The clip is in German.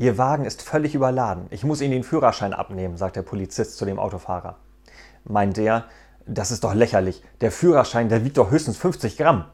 Ihr Wagen ist völlig überladen. Ich muss Ihnen den Führerschein abnehmen, sagt der Polizist zu dem Autofahrer. Meint er, das ist doch lächerlich. Der Führerschein, der wiegt doch höchstens 50 Gramm.